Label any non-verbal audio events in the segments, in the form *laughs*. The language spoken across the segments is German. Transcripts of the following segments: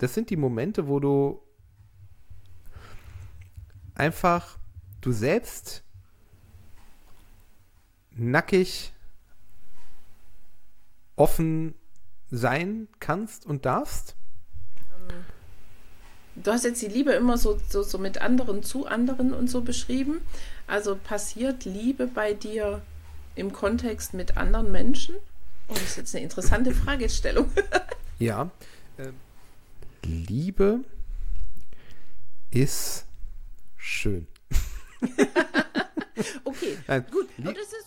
das sind die Momente, wo du einfach du selbst nackig offen sein kannst und darfst? Du hast jetzt die Liebe immer so, so, so mit anderen zu anderen und so beschrieben. Also passiert Liebe bei dir im Kontext mit anderen Menschen? Oh, das ist jetzt eine interessante *laughs* Fragestellung. ja. Liebe ist schön. *laughs* okay, Nein, gut. Und es ist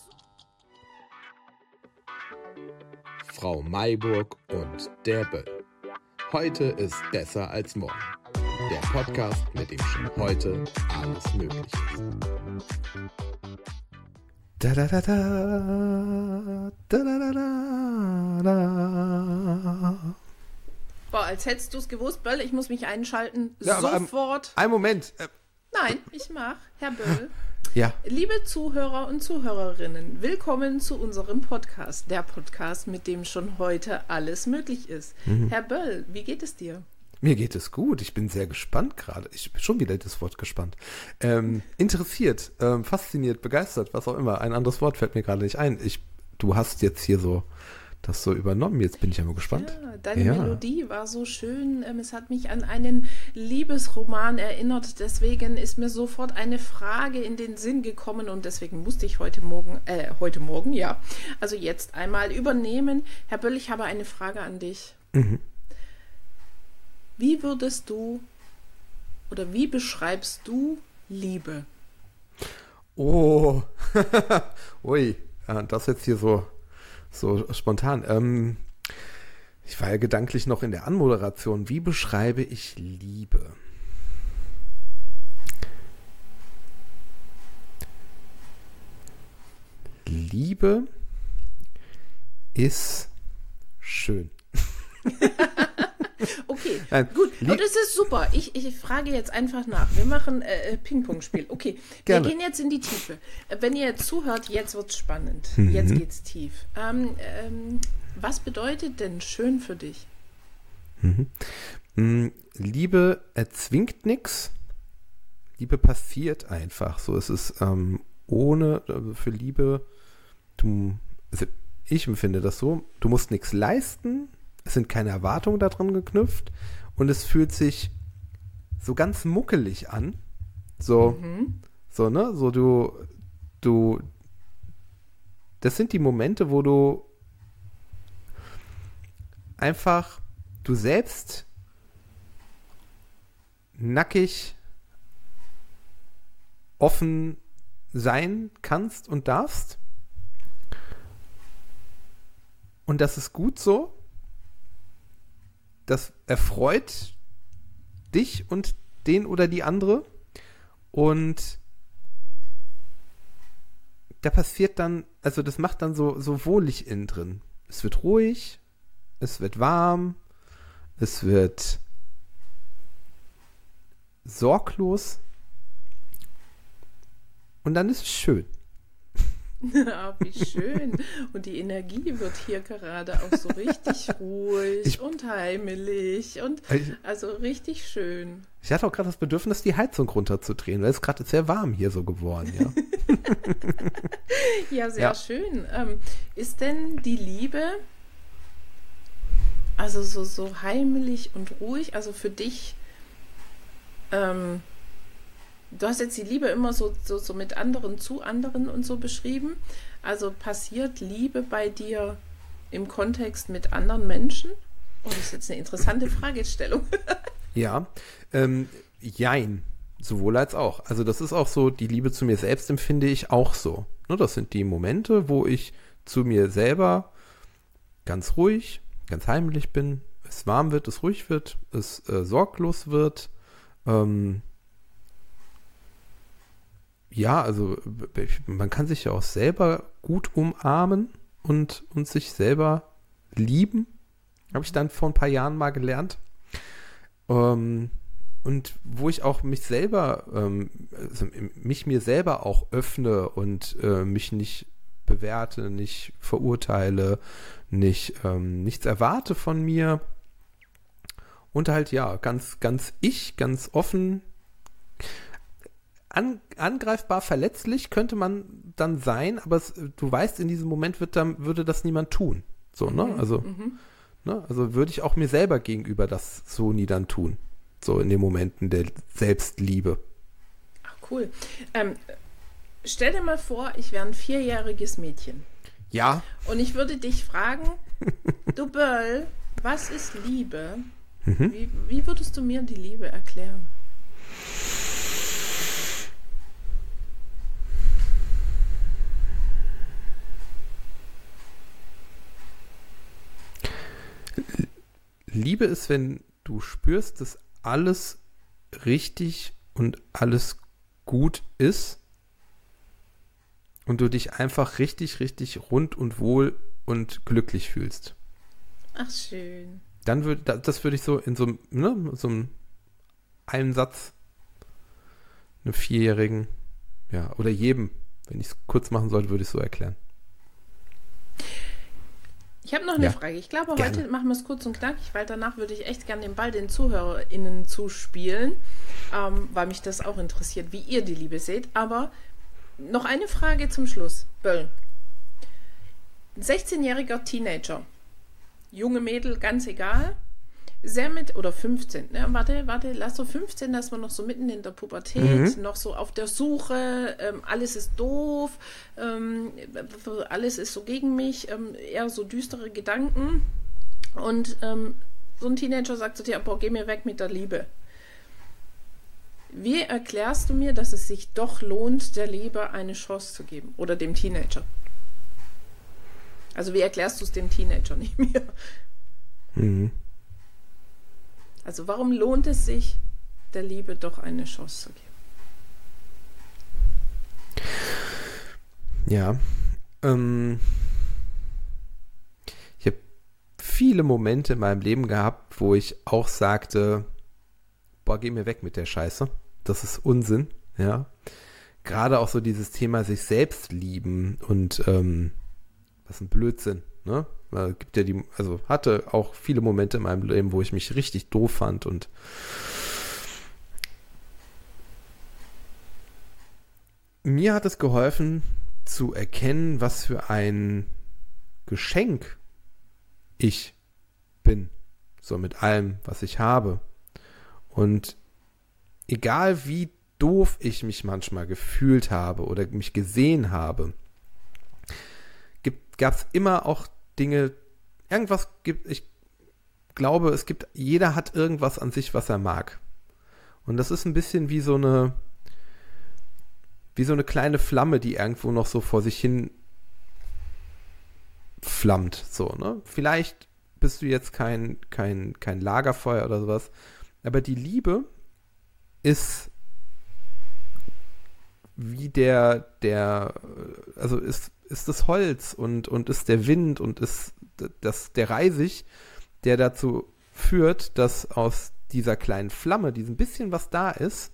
Frau Mayburg und der Böll. Heute ist besser als morgen. Der Podcast, mit dem schon heute alles möglich ist. Da, da, da, da, da, da, da, da. Boah, als hättest du es gewusst, Böll, ich muss mich einschalten. Ja, Sofort. Ein, ein Moment. Äh, Nein, ich mach. Herr Böll. *laughs* Ja. Liebe Zuhörer und Zuhörerinnen, willkommen zu unserem Podcast, der Podcast, mit dem schon heute alles möglich ist. Mhm. Herr Böll, wie geht es dir? Mir geht es gut. Ich bin sehr gespannt gerade. Ich bin schon wieder das Wort gespannt. Ähm, *laughs* interessiert, ähm, fasziniert, begeistert, was auch immer. Ein anderes Wort fällt mir gerade nicht ein. Ich, du hast jetzt hier so das so übernommen. Jetzt bin ich ja mal gespannt. Ja, deine ja. Melodie war so schön. Ähm, es hat mich an einen Liebesroman erinnert. Deswegen ist mir sofort eine Frage in den Sinn gekommen und deswegen musste ich heute Morgen, äh, heute Morgen, ja, also jetzt einmal übernehmen. Herr Böll, ich habe eine Frage an dich. Mhm. Wie würdest du oder wie beschreibst du Liebe? Oh, *laughs* ui, das jetzt hier so so spontan. Ähm, ich war ja gedanklich noch in der Anmoderation. Wie beschreibe ich Liebe? Liebe ist schön. *laughs* okay, Nein, gut. Und das ist super. Ich, ich frage jetzt einfach nach. Wir machen äh, äh, Ping-Pong-Spiel. Okay, Gerne. wir gehen jetzt in die Tiefe. Äh, wenn ihr jetzt zuhört, jetzt wird es spannend. Mhm. Jetzt geht's tief. Ähm, ähm, was bedeutet denn schön für dich? Mhm. Mm, Liebe erzwingt nichts. Liebe passiert einfach. So ist es ähm, ohne also für Liebe. Du, also ich empfinde das so. Du musst nichts leisten es sind keine Erwartungen daran geknüpft und es fühlt sich so ganz muckelig an. So, mhm. so, ne? So, du, du, das sind die Momente, wo du einfach du selbst nackig offen sein kannst und darfst. Und das ist gut so das erfreut dich und den oder die andere. Und da passiert dann, also das macht dann so, so wohlig innen drin. Es wird ruhig, es wird warm, es wird sorglos und dann ist es schön. *laughs* Ah, wie schön. Und die Energie wird hier gerade auch so richtig *laughs* ruhig ich, und heimelig und ich, also richtig schön. Ich hatte auch gerade das Bedürfnis, die Heizung runterzudrehen, weil es gerade sehr warm hier so geworden, ja. *laughs* ja, sehr ja. schön. Ähm, ist denn die Liebe also so, so heimelig und ruhig, also für dich ähm, du hast jetzt die Liebe immer so, so, so mit anderen zu anderen und so beschrieben. Also passiert Liebe bei dir im Kontext mit anderen Menschen? Oh, das ist jetzt eine interessante Fragestellung. *laughs* ja, ähm, jein. Sowohl als auch. Also das ist auch so, die Liebe zu mir selbst empfinde ich auch so. Ne, das sind die Momente, wo ich zu mir selber ganz ruhig, ganz heimlich bin, es warm wird, es ruhig wird, es äh, sorglos wird, ähm, ja, also man kann sich ja auch selber gut umarmen und, und sich selber lieben. Habe ich dann vor ein paar Jahren mal gelernt. Ähm, und wo ich auch mich selber, ähm, also mich mir selber auch öffne und äh, mich nicht bewerte, nicht verurteile, nicht ähm, nichts erwarte von mir Und halt, ja, ganz, ganz ich, ganz offen, an, angreifbar, verletzlich könnte man dann sein, aber es, du weißt, in diesem Moment wird dann, würde das niemand tun. So, ne? Mhm, Also, mhm. ne? Also würde ich auch mir selber gegenüber das so nie dann tun. So in den Momenten der Selbstliebe. Ach, cool. Ähm, stell dir mal vor, ich wäre ein vierjähriges Mädchen. Ja, Und ich würde dich fragen, *laughs* du Böll, was ist Liebe? Mhm. Wie, wie würdest du mir die Liebe erklären? Liebe ist, wenn du spürst, dass alles richtig und alles gut ist und du dich einfach richtig, richtig rund und wohl und glücklich fühlst. Ach, schön. Dann würde da- das würde ich so in so, einem, ne, so einem Satz einem Vierjährigen, ja, oder jedem, wenn ich es kurz machen sollte, würde ich es so erklären. Ich habe noch eine Ja. Frage. Ich glaube, Gerne. heute machen wir es kurz und knackig, weil danach würde ich echt gerne den Ball den ZuhörerInnen zuspielen, ähm, weil mich das auch interessiert, wie ihr die Liebe seht. Aber noch eine Frage zum Schluss. Böll. Ein 16-jähriger Teenager. Junge Mädel, ganz egal. Sehr mit, oder 15, ne? Warte, warte, lass so 15, da ist man noch so mitten in der Pubertät, Mhm. noch so auf der Suche, ähm, alles ist doof, ähm, alles ist so gegen mich, ähm, eher so düstere Gedanken. Und ähm, so ein Teenager sagt zu dir, boah, geh mir weg mit der Liebe. Wie erklärst du mir, dass es sich doch lohnt, der Liebe eine Chance zu geben? Oder dem Teenager? Also wie erklärst du es dem Teenager, *laughs* nicht mir? Mhm. Also warum lohnt es sich, der Liebe doch eine Chance zu geben? Ja. Ähm, ich habe viele Momente in meinem Leben gehabt, wo ich auch sagte, boah, geh mir weg mit der Scheiße. Das ist Unsinn, ja. Gerade auch so dieses Thema sich selbst lieben und ähm, was ein Blödsinn, ne? Weil gibt ja die, also hatte auch viele Momente in meinem Leben, wo ich mich richtig doof fand und mir hat es geholfen zu erkennen, was für ein Geschenk ich bin. So mit allem, was ich habe. Und egal wie doof ich mich manchmal gefühlt habe oder mich gesehen habe, gab es immer auch Dinge, irgendwas gibt, ich glaube, es gibt, jeder hat irgendwas an sich, was er mag. Und das ist ein bisschen wie so eine, wie so eine kleine Flamme, die irgendwo noch so vor sich hin flammt. So, ne? Vielleicht bist du jetzt kein, kein, kein Lagerfeuer oder sowas, aber die Liebe ist wie der, der, also ist, ist das Holz und, und ist der Wind und ist das, der Reisig, der dazu führt, dass aus dieser kleinen Flamme, diesem bisschen, was da ist,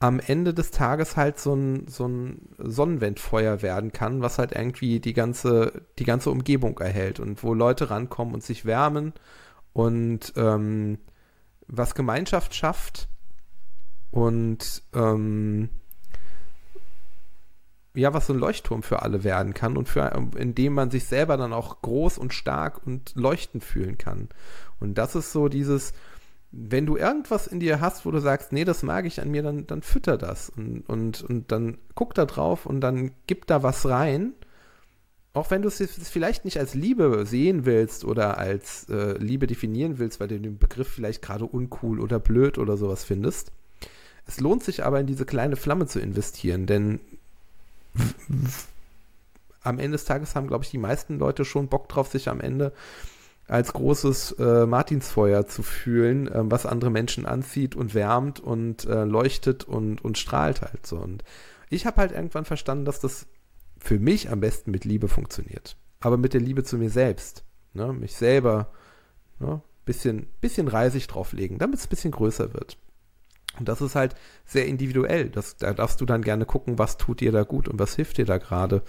am Ende des Tages halt so ein, so ein Sonnenwendfeuer werden kann, was halt irgendwie die ganze, die ganze Umgebung erhält und wo Leute rankommen und sich wärmen und ähm, was Gemeinschaft schafft und ähm, ja, was so ein Leuchtturm für alle werden kann und für, in dem man sich selber dann auch groß und stark und leuchtend fühlen kann. Und das ist so dieses, wenn du irgendwas in dir hast, wo du sagst, nee, das mag ich an mir, dann, dann fütter das und, und, und dann guck da drauf und dann gib da was rein. Auch wenn du es vielleicht nicht als Liebe sehen willst oder als äh, Liebe definieren willst, weil du den Begriff vielleicht gerade uncool oder blöd oder sowas findest. Es lohnt sich aber in diese kleine Flamme zu investieren, denn am Ende des Tages haben, glaube ich, die meisten Leute schon Bock drauf, sich am Ende als großes äh, Martinsfeuer zu fühlen, äh, was andere Menschen anzieht und wärmt und äh, leuchtet und, und strahlt halt so. Und ich habe halt irgendwann verstanden, dass das für mich am besten mit Liebe funktioniert. Aber mit der Liebe zu mir selbst. Ne? Mich selber ne? bisschen, bisschen reisig drauflegen, damit es ein bisschen größer wird. Und das ist halt sehr individuell. Das, da darfst du dann gerne gucken, was tut dir da gut und was hilft dir da gerade.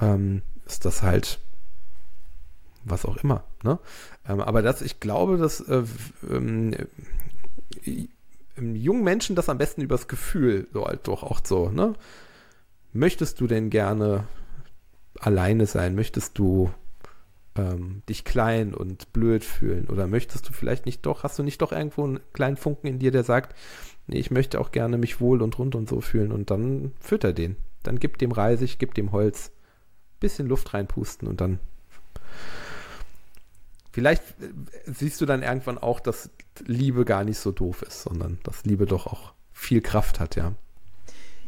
Ähm, ist das halt was auch immer. Ne? Ähm, aber das, ich glaube, dass äh, ähm, äh, jungen Menschen das am besten übers Gefühl so halt doch auch so, ne? Möchtest du denn gerne alleine sein? Möchtest du ähm, dich klein und blöd fühlen? Oder möchtest du vielleicht nicht doch, hast du nicht doch irgendwo einen kleinen Funken in dir, der sagt, nee, ich möchte auch gerne mich wohl und rund und so fühlen und dann fütter den. Dann gib dem Reisig, gib dem Holz, bisschen Luft reinpusten und dann vielleicht äh, siehst du dann irgendwann auch, dass Liebe gar nicht so doof ist, sondern dass Liebe doch auch viel Kraft hat, ja.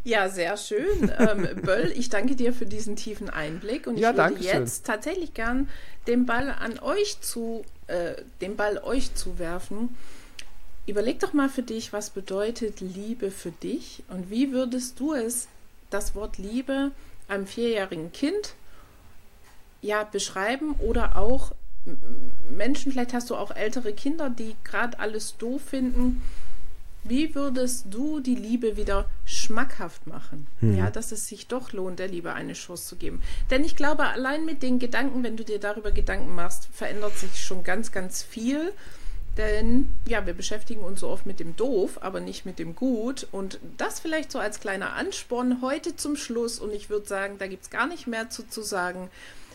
Ja, sehr schön. ähm, *laughs* Böll, ich danke dir für diesen tiefen Einblick und ich ja, würde jetzt tatsächlich gern den Ball an euch zu, äh, den Ball euch zuwerfen. Überleg doch mal für dich, was bedeutet Liebe für dich und wie würdest du es, das Wort Liebe, einem vierjährigen Kind ja beschreiben oder auch Menschen, vielleicht hast du auch ältere Kinder, die gerade alles doof finden wie würdest du die Liebe wieder schmackhaft machen? Hm. Ja, dass es sich doch lohnt, der Liebe eine Chance zu geben. Denn ich glaube, allein mit den Gedanken, wenn du dir darüber Gedanken machst, verändert sich schon ganz, ganz viel. Denn ja, wir beschäftigen uns so oft mit dem Doof, aber nicht mit dem Gut. Und das vielleicht so als kleiner Ansporn heute zum Schluss. Und ich würde sagen, da gibt es gar nicht mehr zu, zu sagen.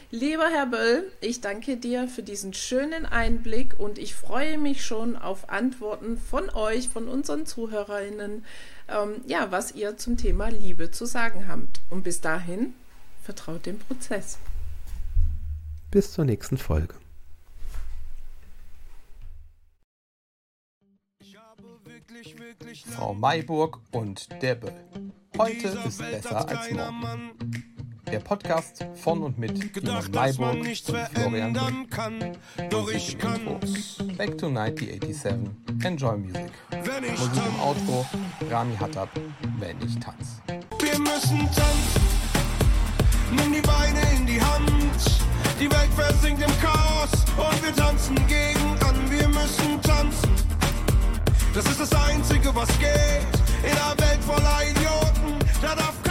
Lieber Herr Böll, ich danke dir für diesen schönen Einblick und ich freue mich schon auf Antworten von euch, von unseren Zuhörerinnen, ähm, ja, was ihr zum Thema Liebe zu sagen habt. Und bis dahin, vertraut dem Prozess. Bis zur nächsten Folge. Frau Mayburg und der Böll. Heute ist besser als morgen. Der Podcast von und mit Gedacht, Mayburg und Florian Böll. Kann, doch Musik ich kann. Back to 1987. Enjoy Music. Musik im Outro. Rami Hattab. Wenn ich tanz. Wir müssen tanzen. Nimm die Beine in die Hand. Die Welt versinkt im Chaos und wir tanzen gegen an. Wir müssen tanzen. Das ist das Einzige, was geht in einer Welt voller Idioten. Da darf